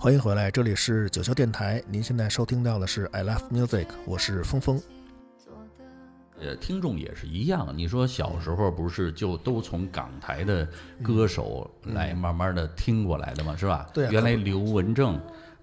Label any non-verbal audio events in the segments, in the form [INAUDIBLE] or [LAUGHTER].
欢迎回来，这里是九霄电台。您现在收听到的是 I Love Music，我是峰峰。呃，听众也是一样。你说小时候不是就都从港台的歌手来慢慢的听过来的吗？是吧？对。原来刘文正。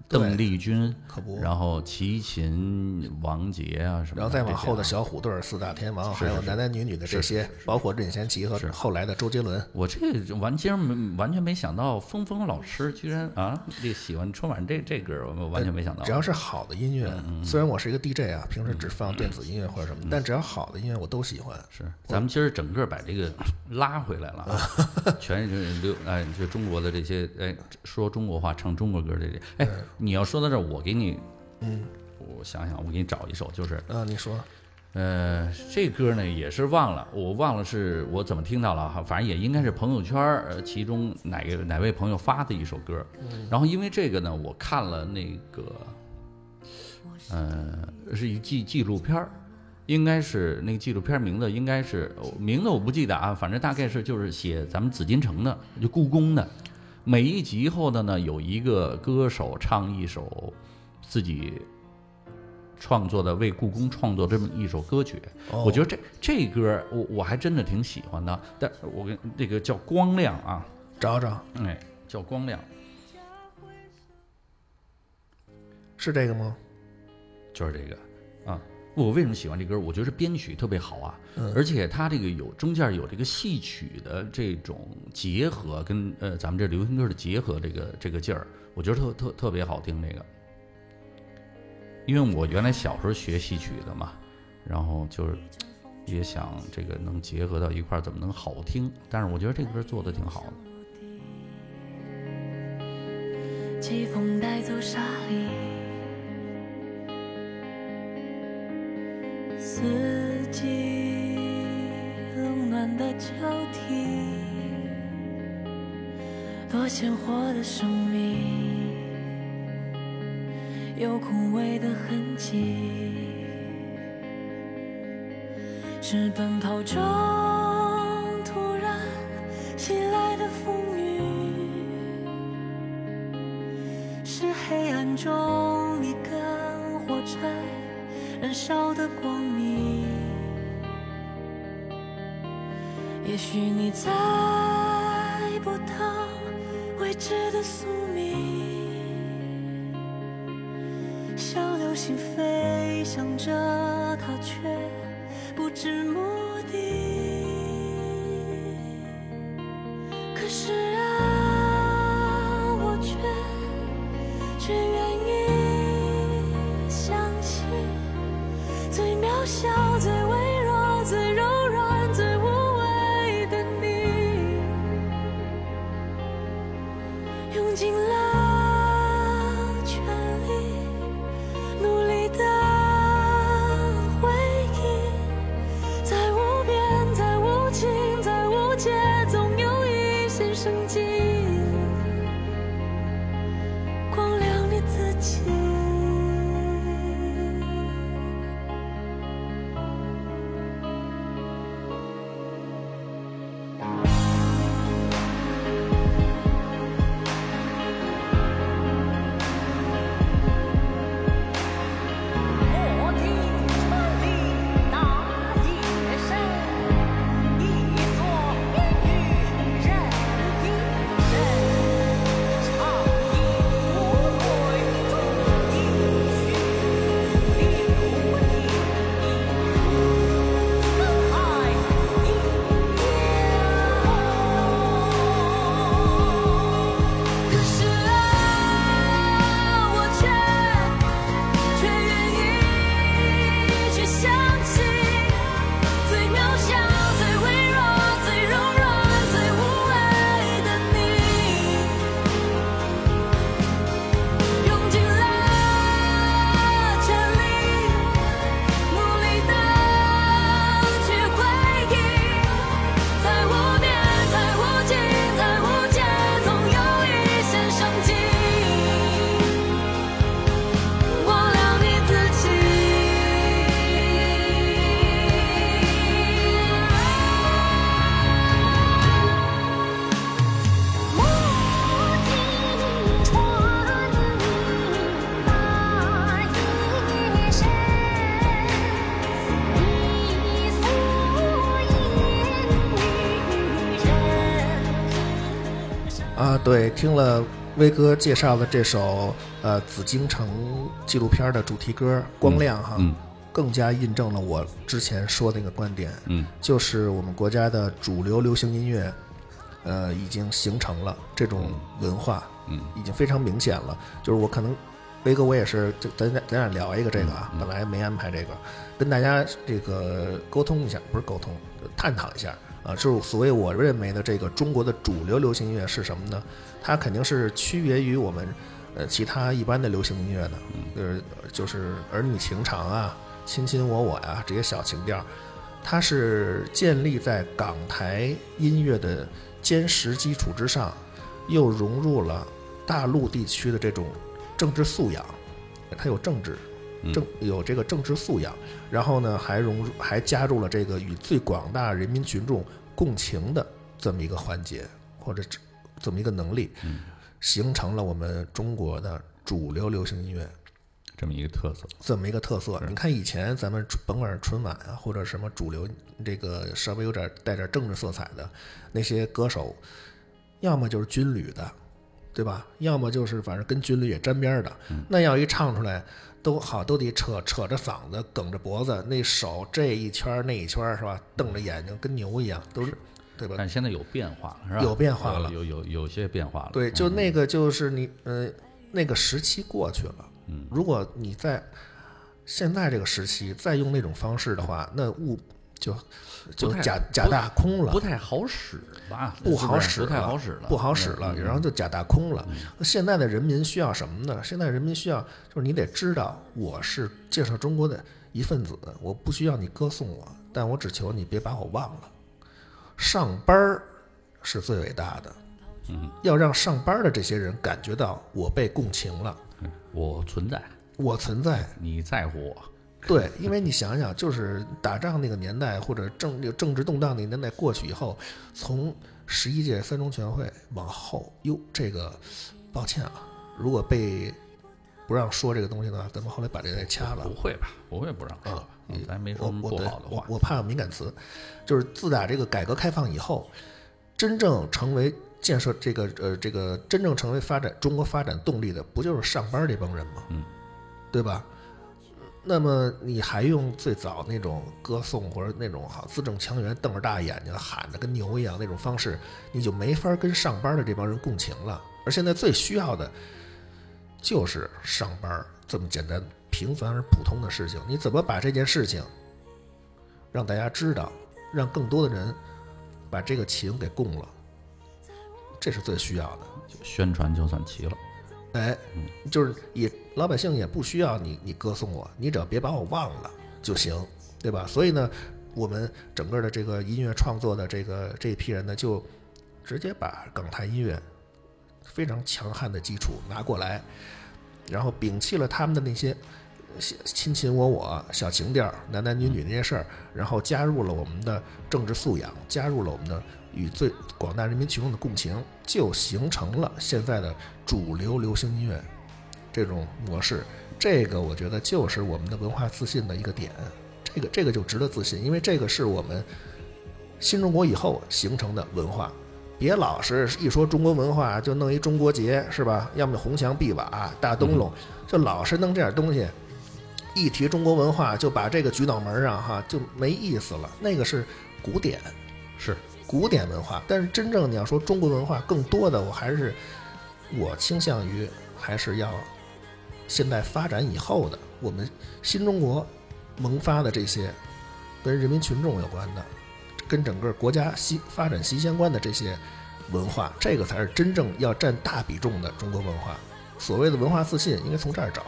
邓丽君，可不，然后齐秦、王杰啊什么，然后再往后的小虎队、四大天王，还有男男女女的这些，包括任贤齐和后来的周杰伦。我这完全没完全没想到，峰峰老师居然啊，这喜欢春晚这这歌，我完全没想到。只要是好的音乐，虽然我是一个 DJ 啊，平时只放电子音乐或者什么，但只要好的音乐我都喜欢。是，咱们今儿整个把这个拉回来了啊，[LAUGHS] 全是六哎，就中国的这些哎，说中国话、唱中国歌这些。哎。你要说到这儿，我给你，嗯，我想想，我给你找一首，就是，啊，你说，呃，这歌呢也是忘了，我忘了是我怎么听到了哈，反正也应该是朋友圈儿，其中哪个哪位朋友发的一首歌，然后因为这个呢，我看了那个，呃，是一纪纪录片儿，应该是那个纪录片名字应该是名字我不记得啊，反正大概是就是写咱们紫禁城的，就故宫的。每一集后的呢，有一个歌手唱一首自己创作的为故宫创作这么一首歌曲，我觉得这这歌我我还真的挺喜欢的。但我跟这个叫光亮啊，找找，哎，叫光亮，是这个吗？就是这个。我为什么喜欢这歌？我觉得编曲特别好啊，而且它这个有中间有这个戏曲的这种结合，跟呃咱们这流行歌的结合，这个这个劲儿，我觉得特特特别好听。这个，因为我原来小时候学戏曲的嘛，然后就是也想这个能结合到一块儿，怎么能好听？但是我觉得这歌做的挺好的。季风带走沙砾。四季冷暖的交替，多鲜活的生命，有枯萎的痕迹，是奔跑中突然袭来的风雨，是黑暗中燃烧的光明。也许你猜不到未知的宿命，像流星飞翔着，它却不知目的。对，听了威哥介绍的这首呃紫禁城纪录片的主题歌《光亮》哈，嗯更加印证了我之前说的那个观点，嗯。就是我们国家的主流流行音乐，呃，已经形成了这种文化，嗯。已经非常明显了。就是我可能，威哥我也是，就咱俩咱俩聊一个这个啊，嗯。本来没安排这个，跟大家这个沟通一下，不是沟通，探讨一下啊，就是所谓我认为的这个中国的主流流行音乐是什么呢？它肯定是区别于我们呃其他一般的流行音乐的，就是就是儿女情长啊、亲亲我我呀、这些小情调，它是建立在港台音乐的坚实基础之上，又融入了大陆地区的这种政治素养，它有政治。政有这个政治素养，然后呢，还融入还加入了这个与最广大人民群众共情的这么一个环节，或者这这么一个能力，形成了我们中国的主流流行音乐这么一个特色。这么一个特色。你看以前咱们甭管是春晚啊，或者什么主流这个稍微有点带点政治色彩的那些歌手，要么就是军旅的，对吧？要么就是反正跟军旅也沾边儿的。那要一唱出来，都好都得扯扯着嗓子，梗着脖子，那手这一圈那一圈是吧？瞪着眼睛跟牛一样，都是对吧？但现在有变化了，是吧？有变化了有有有有些变化了。对，就那个就是你，呃，那个时期过去了。嗯，如果你在现在这个时期再用那种方式的话，那物就就假假大空了不，太好使吧？不好使不太好使了，不好使了，嗯然后就假大空了。那现在的人民需要什么呢？现在人民需要就是你得知道我是介绍中国的一份子，我不需要你歌颂我，但我只求你别把我忘了。上班儿是最伟大的，嗯，要让上班的这些人感觉到我被共情了，我存在，我存在。你在乎我。对，因为你想想，就是打仗那个年代，或者政那个政治动荡那个年代过去以后，从十一届三中全会往后，哟，这个抱歉啊，如果被不让说这个东西的话，咱们后来把这个给掐了不。会吧？不会不让说吧？嗯咱没说不好的话。我我怕有敏感词，就是自打这个改革开放以后，真正成为建设这个呃这个真正成为发展中国发展动力的，不就是上班这帮人吗？嗯，对吧？那么你还用最早那种歌颂或者那种好字正腔圆、瞪着大眼睛喊的跟牛一样那种方式，你就没法跟上班的这帮人共情了。而现在最需要的就是上班这么简单、平凡而普通的事情。你怎么把这件事情让大家知道，让更多的人把这个情给供了？这是最需要的。宣传就算齐了。哎，就是也老百姓也不需要你你歌颂我，你只要别把我忘了就行，对吧？所以呢，我们整个的这个音乐创作的这个这一批人呢，就直接把港台音乐非常强悍的基础拿过来，然后摒弃了他们的那些亲亲我我、小情调、男男女女那些事儿，然后加入了我们的政治素养，加入了我们的与最广大人民群众的共情，就形成了现在的主流流行音乐这种模式。这个我觉得就是我们的文化自信的一个点，这个这个就值得自信，因为这个是我们新中国以后形成的文化。别老是一说中国文化就弄一中国结是吧？要么就红墙碧瓦、大灯笼，就老是弄这点东西。一提中国文化，就把这个举脑门上哈，就没意思了。那个是古典，是古典文化。但是真正你要说中国文化，更多的我还是我倾向于还是要现代发展以后的我们新中国萌发的这些跟人民群众有关的，跟整个国家息发展息息相关的这些文化，这个才是真正要占大比重的中国文化。所谓的文化自信，应该从这儿找，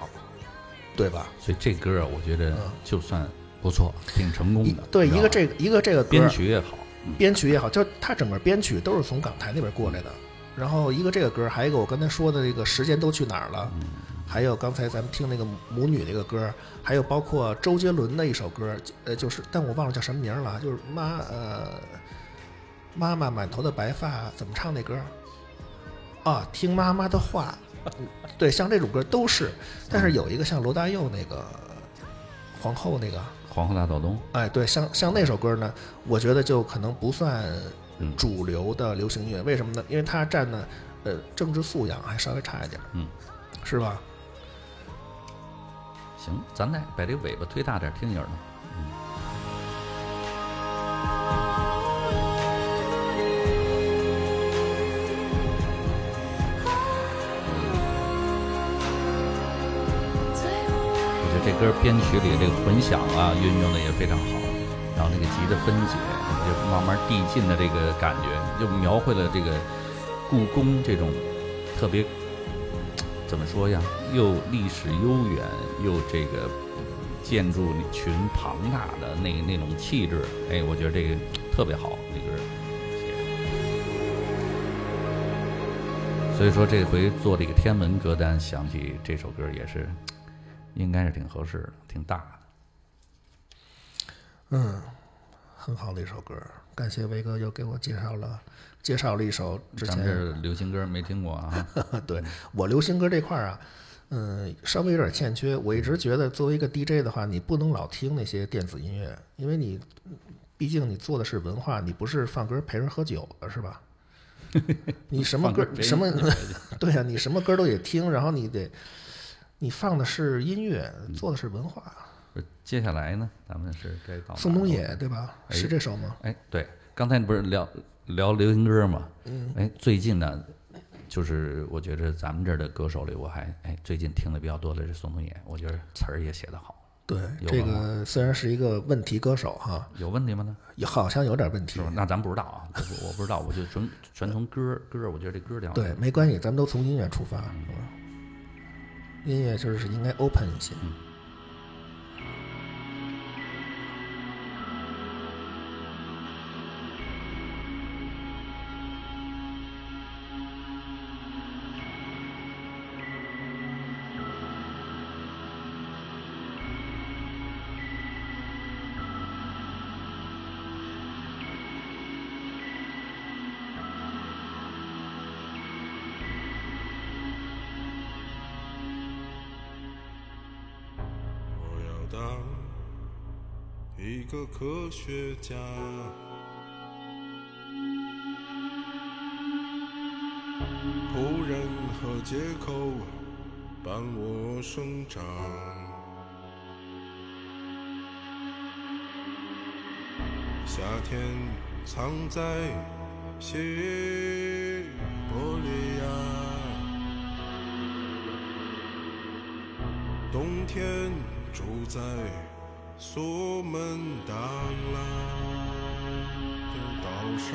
对吧？所以这歌啊，我觉得嗯就算不错，挺成功的。对一个这个一个这个歌编曲也好，嗯编曲也好，就它整个编曲都是从港台那边过来的。然后一个这个歌，还有一个我刚才说的这个时间都去哪儿了，还有刚才咱们听那个母女那个歌，还有包括周杰伦的一首歌，呃，就是但我忘了叫什么名了，就是妈呃妈妈满头的白发怎么唱那歌？啊，听妈妈的话，[LAUGHS] 对，像这种歌都是，但是有一个像罗大佑那个皇后那个，皇后大道东，哎，对，像像那首歌呢，我觉得就可能不算嗯主流的流行音乐。为什么呢？因为它占的呃政治素养还稍微差一点，嗯，是吧？行，咱再把这尾巴推大点，听一耳朵。我这歌编曲里这个混响啊，运用的也非常好，然后那个吉的分解，就慢慢递进的这个感觉，就描绘了这个故宫这种特别怎么说呀，又历史悠远，又这个建筑群庞大的那那种气质，哎，我觉得这个特别好，那歌。所以说这回做这个天文歌单，想起这首歌也是，应该是挺合适的，挺大的。嗯，很好的一首歌，感谢威哥又给我介绍了介绍了一首之前流行歌没听过啊，[LAUGHS] 对我流行歌这块儿啊，嗯，稍微有点欠缺。我一直觉得，作为一个 DJ 的话，你不能老听那些电子音乐，因为你毕竟你做的是文化，你不是放歌陪人喝酒的，是吧？[LAUGHS] 你什么歌什么 [LAUGHS] 对呀、你什么歌都得听，然后你得你放的是音乐，做的是文化。接下来呢，咱们是该搞宋冬野对吧？哎是这首吗？哎，对，刚才不是聊聊流行歌嘛？嗯，哎，最近呢，就是我觉得咱们这儿的歌手里，我还哎最近听的比较多的是宋冬野，我觉得词儿也写得好，对，这个虽然是一个问题歌手哈，有问题吗呢？也好像有点问题。那咱不知道啊，我我不知道，我就纯纯从歌歌，我觉得这歌挺好对，没关系，咱们都从音乐出发？音乐就是应该 open 一些。个科学家，仆人和借口伴我生长。夏天藏在西伯利亚。冬天住在苏门答腊的岛上，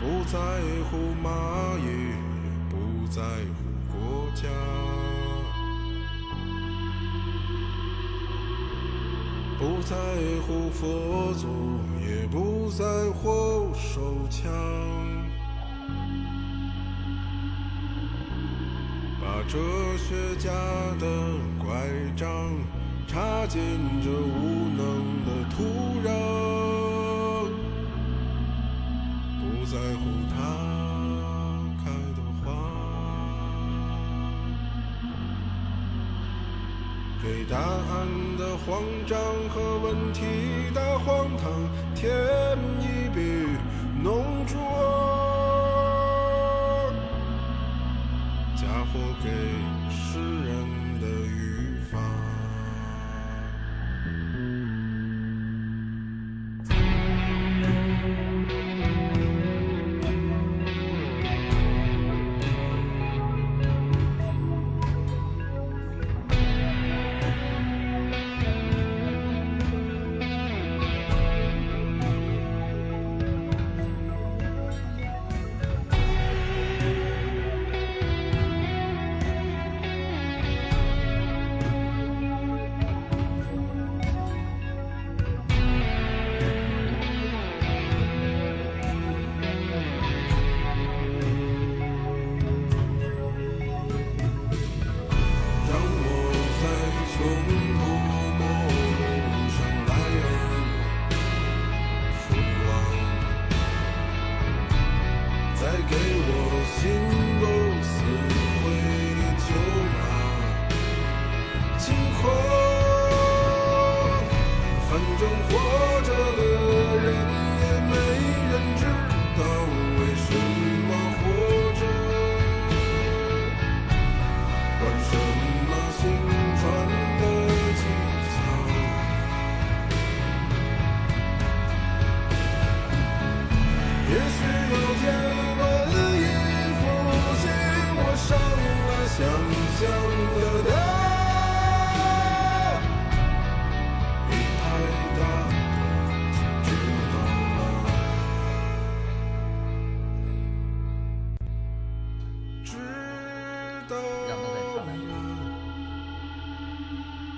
不在乎蚂蚁，也不在乎国家，不在乎佛祖，也不在乎手枪。把哲学家的拐杖插进这无能的土壤，不在乎它开的花，给答案的慌张和问题的荒唐添嫁祸给世人的语法。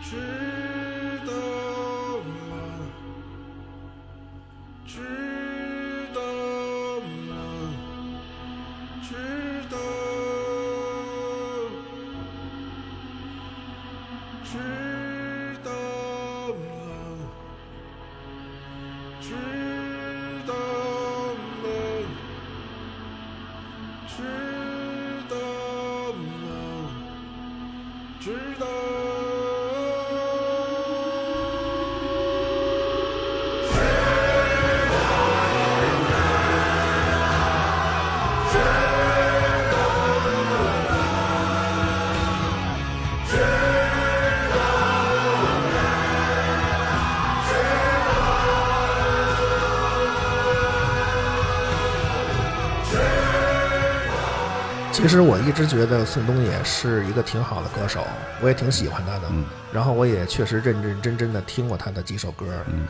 是其实我一直觉得宋冬野是一个挺好的歌手，我也挺喜欢他的。然后我也确实认认真真的听过他的几首歌，嗯，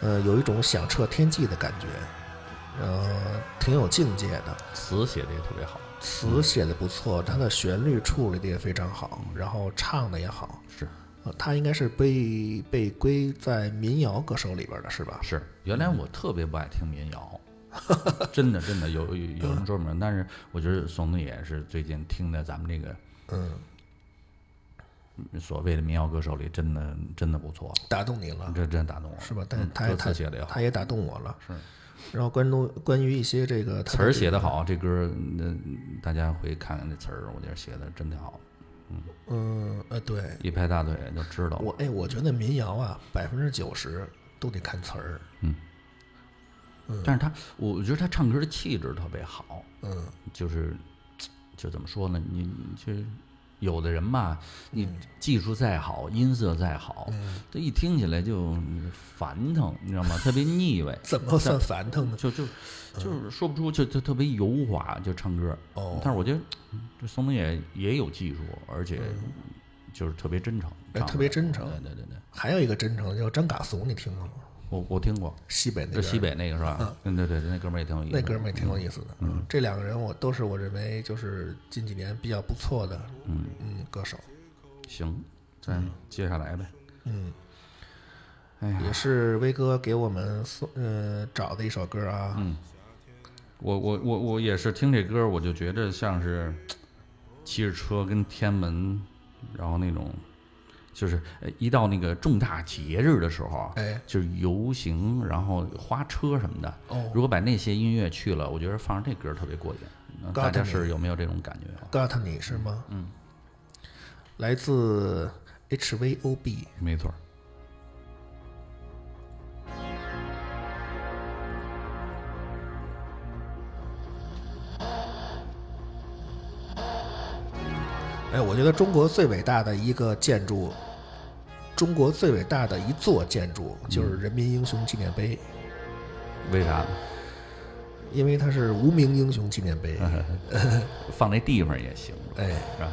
呃，有一种响彻天际的感觉，呃，挺有境界的。词写的也特别好，词写的不错，他的旋律处理的也非常好，然后唱的也好。是呃他应该是被被归在民谣歌手里边的是吧？是。原来我特别不爱听民谣，[LAUGHS] 真的真的有有有人专门，但是我觉得宋冬野是最近听的咱们这个嗯，所谓的民谣歌手里，真的真的不错，打动你了。这真打动我，是吧？他也他写的也好。他，也打动我了。是。然后关注关于一些这个词儿写的好，这歌那大家回看看那词儿，我觉得写的真挺好，嗯。呃对，一拍大腿就知道。我哎，我觉得民谣啊，百分之九十都得看词儿。但是他，我觉得他唱歌的气质特别好，嗯就是就怎么说呢？你就有的人吧，你技术再好，音色再好，这一听起来就烦腾，你知道吗？特别腻味，[LAUGHS] 怎么算烦腾呢？就就就是说不出，就就特别油滑，就唱歌。哦但是我觉得嗯这宋冬野也有技术，而且就是特别真诚，哎特别真诚对对对对，还有一个真诚叫张嘎怂，你听过吗？我我听过，西北那边这西北那个是吧？嗯，对对对，那哥们儿也挺有意思。那哥们儿也挺有意思的。嗯，这两个人我都是我认为就是近几年比较不错的嗯嗯歌手，行，再接下来呗。嗯，哎呀，也是威哥给我们送呃找的一首歌啊。嗯我我我我也是听这歌，我就觉得像是骑着车跟天安门，然后那种就是呃一到那个重大节日的时候啊，哎就是游行，然后花车什么的。哦如果把那些音乐去了，我觉得放上这歌特别过瘾。呃大家是有没有这种感觉啊？，Got 你是吗？嗯，来自 HVOB。没错，哎，我觉得中国最伟大的一个建筑，中国最伟大的一座建筑就是人民英雄纪念碑，为啥呢？因为它是无名英雄纪念碑。[LAUGHS] 放那地方也行，哎，是吧？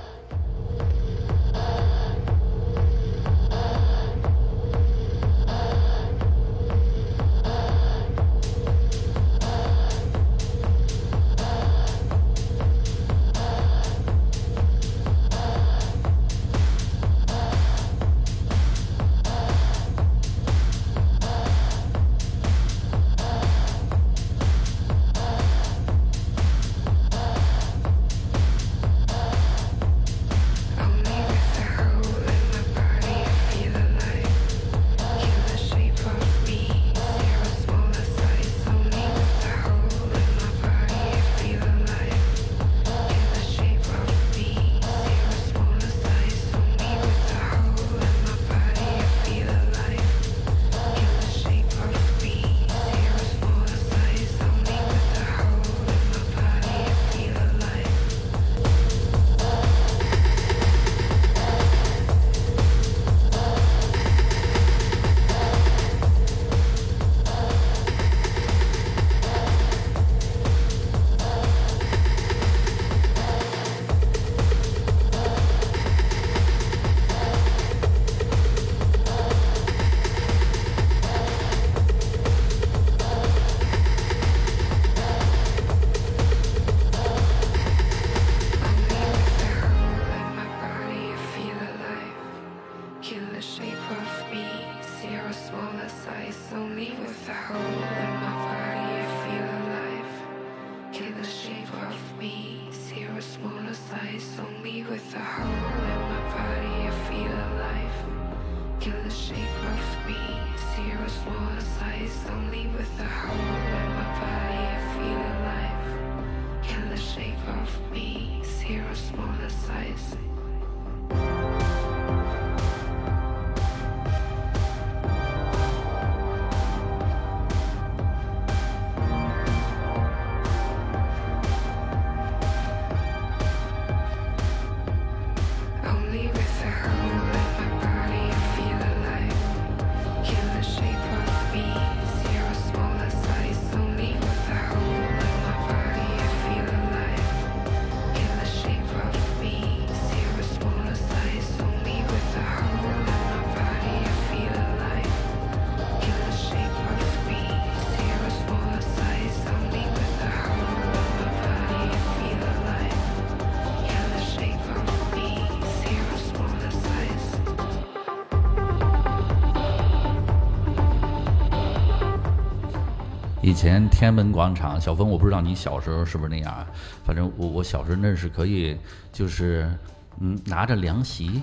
前天安门广场，小峰，我不知道你小时候是不是那样啊？反正我我小时候那是可以，就是嗯拿着凉席，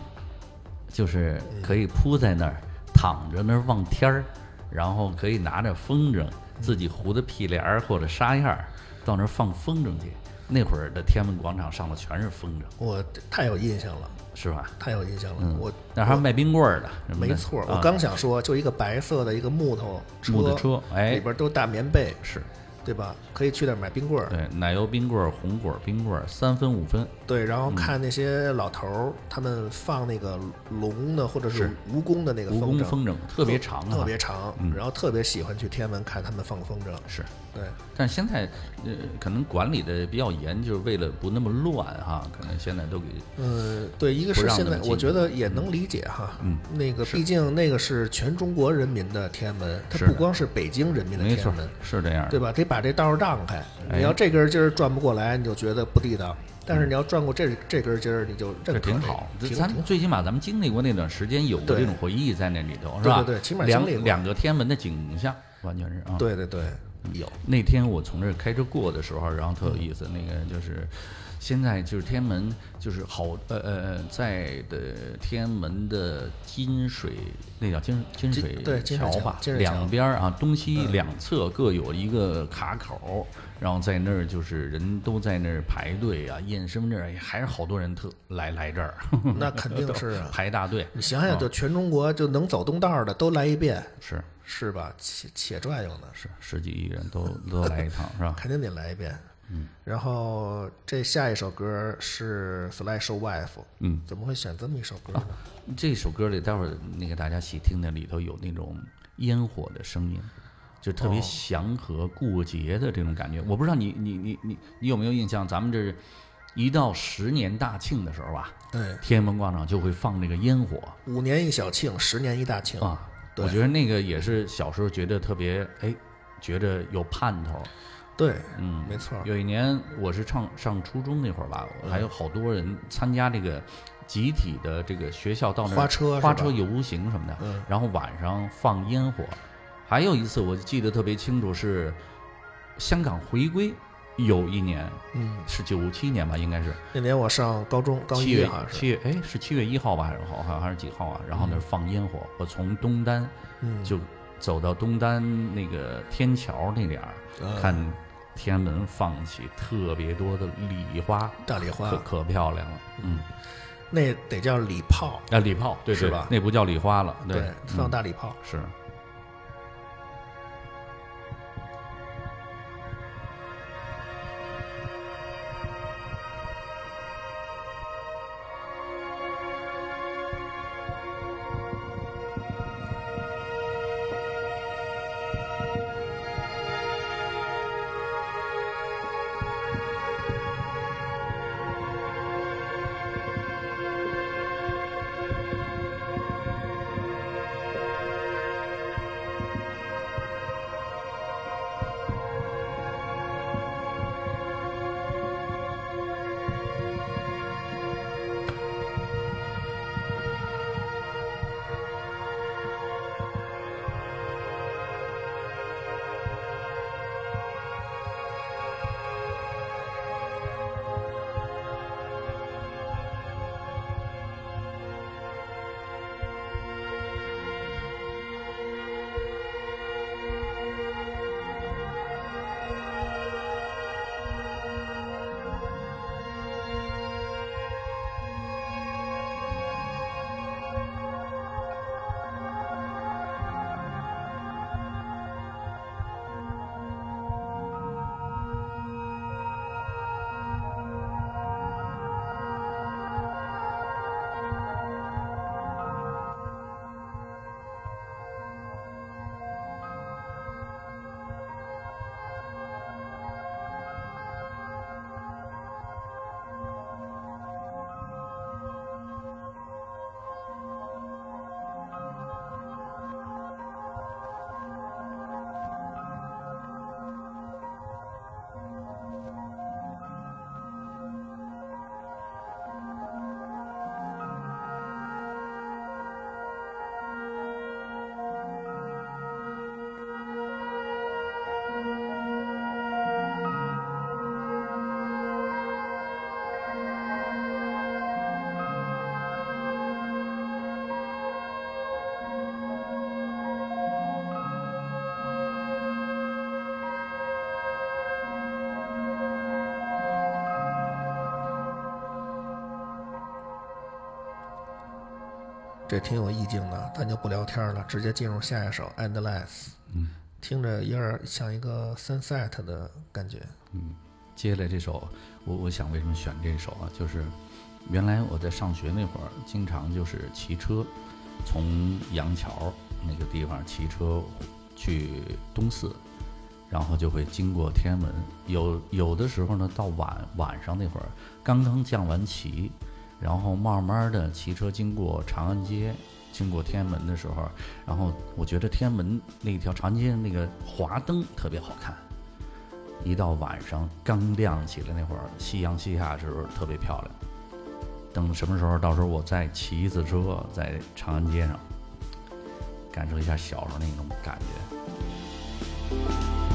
就是可以铺在那儿，躺着那儿望天儿，然后可以拿着风筝，自己糊的屁帘儿或者纱样儿，到那儿放风筝去。那会儿的天安门广场上头全是风筝，我太有印象了，是吧？太有印象了。我那还有卖冰棍儿的，没错，我啊刚想说，就一个白色的一个木头车，木头车哎里边都大棉被，是对吧？可以去那儿买冰棍儿，对奶油冰棍儿、红果儿冰棍儿，三分五分。对，然后嗯看那些老头儿，他们放那个龙的或者是是蜈蚣的那个风筝，风筝特别长啊特别长，然后特别喜欢去天安门看他们放风筝，是，对，但是现在呃，可能管理的比较严，就是为了不那么乱哈，可能现在都给嗯，对，一个是现在我觉得也能理解哈，嗯，那个毕竟那个是全中国人民的天安门，它不光是北京人民的天安门，，是这样的，对吧？得把这道儿让开。哎你要这根筋儿转不过来，你就觉得不地道；但是你要转过这这根筋儿，你就认这可挺好。这个挺挺咱最起码咱们经历过那段时间，有过这种回忆在那里头，是吧？对对起码两两个天安门的景象，完全是啊。对对对，有那天我从这儿开车过的时候，然后特有意思，那个就是现在就是天安门，就是好呃呃呃，在的天安门的金水那叫金金金水对桥桥吧，两边儿啊东西两侧各有一个卡口，然后在那儿就是人都在那儿排队啊，验身份证，哎还是好多人特来来这儿，[LAUGHS] 那肯定是啊。排大队。你想想，就全中国就能走动道儿的都来一遍，是是吧？且且转悠呢，是十几亿人都都来一趟是吧？[LAUGHS] 肯定得来一遍。嗯，然后这下一首歌是 Slash Wife，嗯，怎么会选这么一首歌呢？这首歌里，待会儿那个大家细听听里头有那种烟火的声音，就特别祥和过节的这种感觉。我不知道你你你你你有没有印象？咱们这是一到十年大庆的时候吧，对，天安门广场就会放那个烟火五年一小庆，十年一大庆啊。对我觉得那个也是小时候觉得特别哎，觉得有盼头。对，嗯，没错有一年我是上上初中那会儿吧，还有好多人参加这个集体的这个学校到那花车花车游行什么的，嗯然后晚上放烟火。还有一次我记得特别清楚是香港回归，有一年嗯，是九七年吧，应该是。那年我上高中，高七月好像是，七月哎是七月一号吧，还是好好像还是几号啊？然后那儿放烟火，我从东单嗯，就走到东单那个天桥那点儿，嗯看天安门放起特别多的礼花，大礼花。可可漂亮了。嗯，那得叫礼炮，啊，礼炮，对对是吧，那不叫礼花了，对，放嗯。大礼炮。是。这挺有意境的，咱就不聊天了，直接进入下一首《Endless》。嗯，听着有点像一个 sunset 的感觉。嗯接下来这首，我我想为什么选这首啊？就是原来我在上学那会儿，经常就是骑车从杨桥那个地方骑车去东四，然后就会经过天安门。有有的时候呢，到晚晚上那会儿，刚刚降完旗，然后慢慢的骑车经过长安街，经过天安门的时候，然后我觉得天安门那条长安街那个华灯特别好看。一到晚上刚亮起来那会儿，夕阳西下的时候特别漂亮。等什么时候，到时候我再骑一次车，在长安街上，感受一下小时候那种感觉。